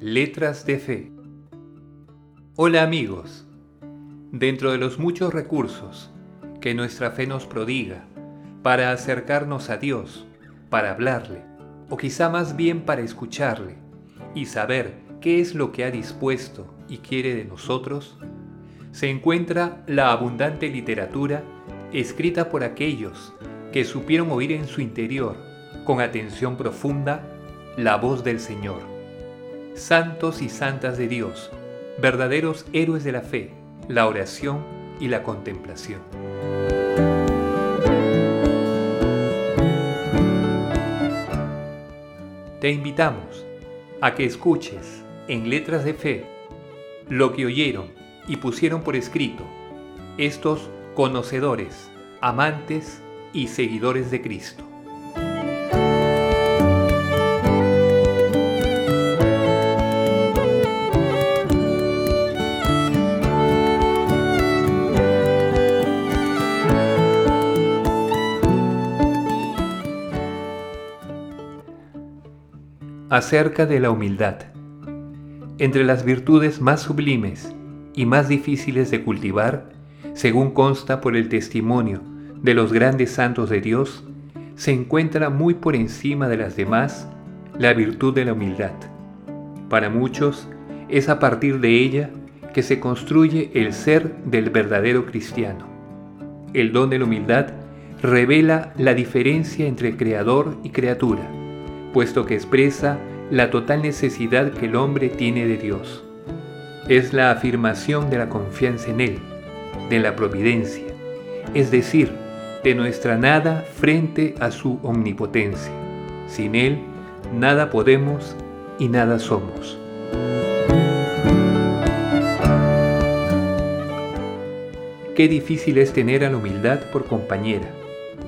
Letras de Fe. Hola amigos. Dentro de los muchos recursos que nuestra fe nos prodiga para acercarnos a Dios, para hablarle, o quizá más bien para escucharle y saber qué es lo que ha dispuesto y quiere de nosotros, se encuentra la abundante literatura escrita por aquellos que supieron oír en su interior, con atención profunda, la voz del Señor. Santos y santas de Dios, verdaderos héroes de la fe, la oración y la contemplación. Te invitamos a que escuches en letras de fe lo que oyeron y pusieron por escrito estos conocedores, amantes y seguidores de Cristo. Acerca de la humildad. Entre las virtudes más sublimes y más difíciles de cultivar, según consta por el testimonio de los grandes santos de Dios, se encuentra muy por encima de las demás la virtud de la humildad. Para muchos es a partir de ella que se construye el ser del verdadero cristiano. El don de la humildad revela la diferencia entre creador y criatura, puesto que expresa la total necesidad que el hombre tiene de Dios. Es la afirmación de la confianza en Él, de la providencia, es decir, de nuestra nada frente a su omnipotencia. Sin Él, nada podemos y nada somos. Qué difícil es tener a la humildad por compañera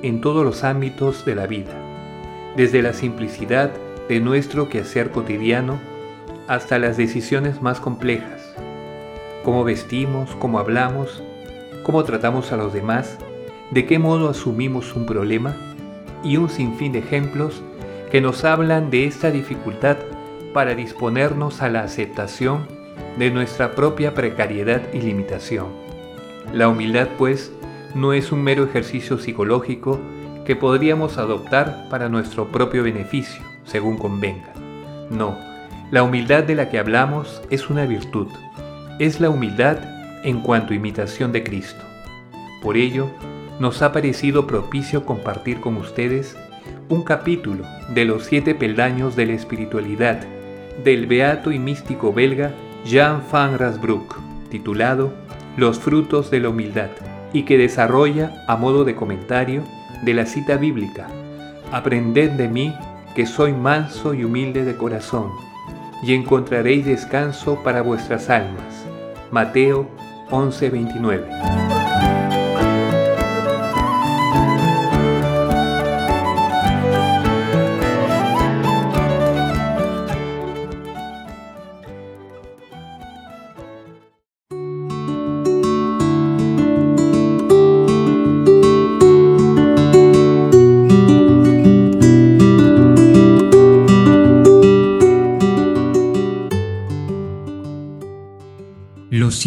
en todos los ámbitos de la vida, desde la simplicidad de nuestro quehacer cotidiano hasta las decisiones más complejas, cómo vestimos, cómo hablamos, cómo tratamos a los demás, de qué modo asumimos un problema y un sinfín de ejemplos que nos hablan de esta dificultad para disponernos a la aceptación de nuestra propia precariedad y limitación. La humildad, pues, no es un mero ejercicio psicológico que podríamos adoptar para nuestro propio beneficio, según convenga. No, la humildad de la que hablamos es una virtud. Es la humildad en cuanto a imitación de Cristo. Por ello, nos ha parecido propicio compartir con ustedes un capítulo de los siete peldaños de la espiritualidad del beato y místico belga Jean van Rasbroek, titulado Los frutos de la humildad, y que desarrolla a modo de comentario de la cita bíblica, Aprended de mí que soy manso y humilde de corazón, y encontraréis descanso para vuestras almas. Mateo 11:29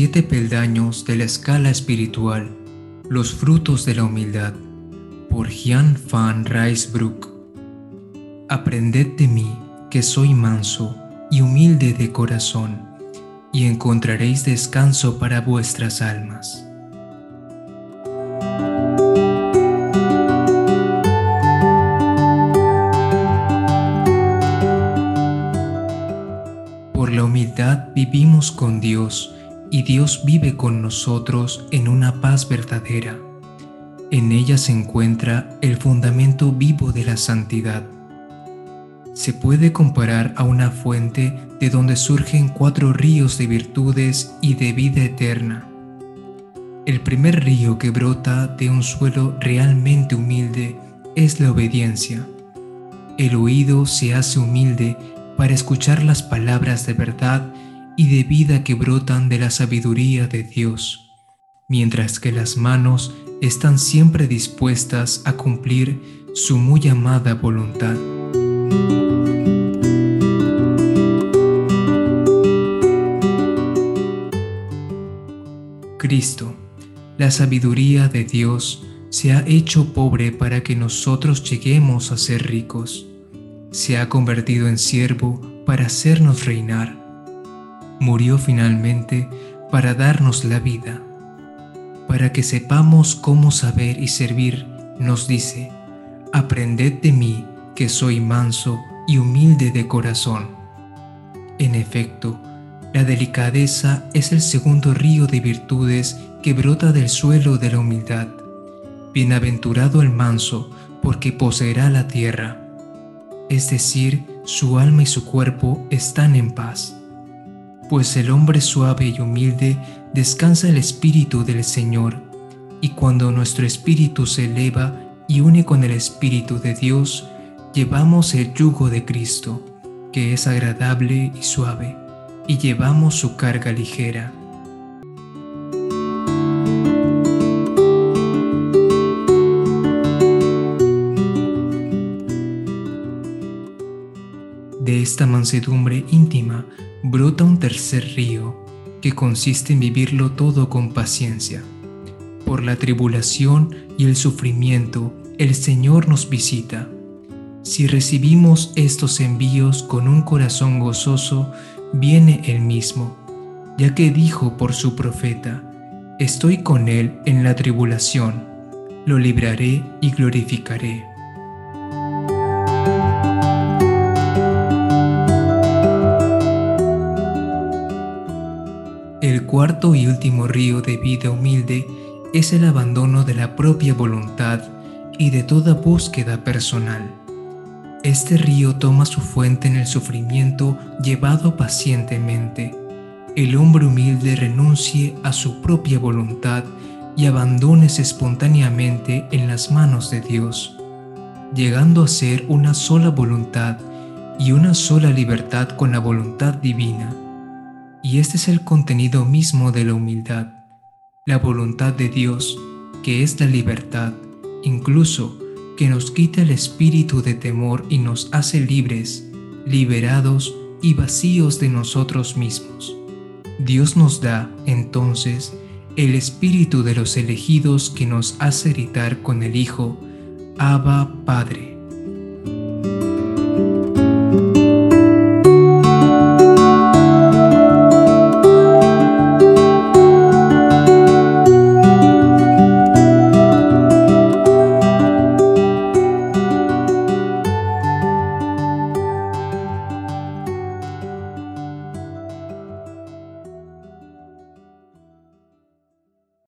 siete peldaños de la escala espiritual, los frutos de la humildad, por Jan van Rijsbroek. Aprended de mí, que soy manso y humilde de corazón, y encontraréis descanso para vuestras almas. Por la humildad vivimos con Dios, y Dios vive con nosotros en una paz verdadera. En ella se encuentra el fundamento vivo de la santidad. Se puede comparar a una fuente de donde surgen cuatro ríos de virtudes y de vida eterna. El primer río que brota de un suelo realmente humilde es la obediencia. El oído se hace humilde para escuchar las palabras de verdad y de vida que brotan de la sabiduría de Dios, mientras que las manos están siempre dispuestas a cumplir su muy amada voluntad. Cristo, la sabiduría de Dios, se ha hecho pobre para que nosotros lleguemos a ser ricos. Se ha convertido en siervo para hacernos reinar Murió finalmente para darnos la vida. Para que sepamos cómo saber y servir, nos dice, Aprended de mí, que soy manso y humilde de corazón. En efecto, la delicadeza es el segundo río de virtudes que brota del suelo de la humildad. Bienaventurado el manso, porque poseerá la tierra. Es decir, su alma y su cuerpo están en paz. Pues el hombre suave y humilde descansa el espíritu del Señor, y cuando nuestro espíritu se eleva y une con el espíritu de Dios, llevamos el yugo de Cristo, que es agradable y suave, y llevamos su carga ligera. De esta mansedumbre íntima brota un tercer río, que consiste en vivirlo todo con paciencia. Por la tribulación y el sufrimiento, el Señor nos visita si recibimos estos envíos con un corazón gozoso, viene Él mismo, ya que dijo por su profeta, Estoy con Él en la tribulación, lo libraré y glorificaré. Cuarto y último río de vida humilde es el abandono de la propia voluntad y de toda búsqueda personal. Este río toma su fuente en el sufrimiento llevado pacientemente. El hombre humilde renuncie a su propia voluntad y abandónese espontáneamente en las manos de Dios, llegando a ser una sola voluntad y una sola libertad con la voluntad divina. Y este es el contenido mismo de la humildad, la voluntad de Dios, que es la libertad, incluso que nos quita el espíritu de temor y nos hace libres, liberados y vacíos de nosotros mismos. Dios nos da, entonces, el espíritu de los elegidos que nos hace gritar con el Hijo, Abba Padre.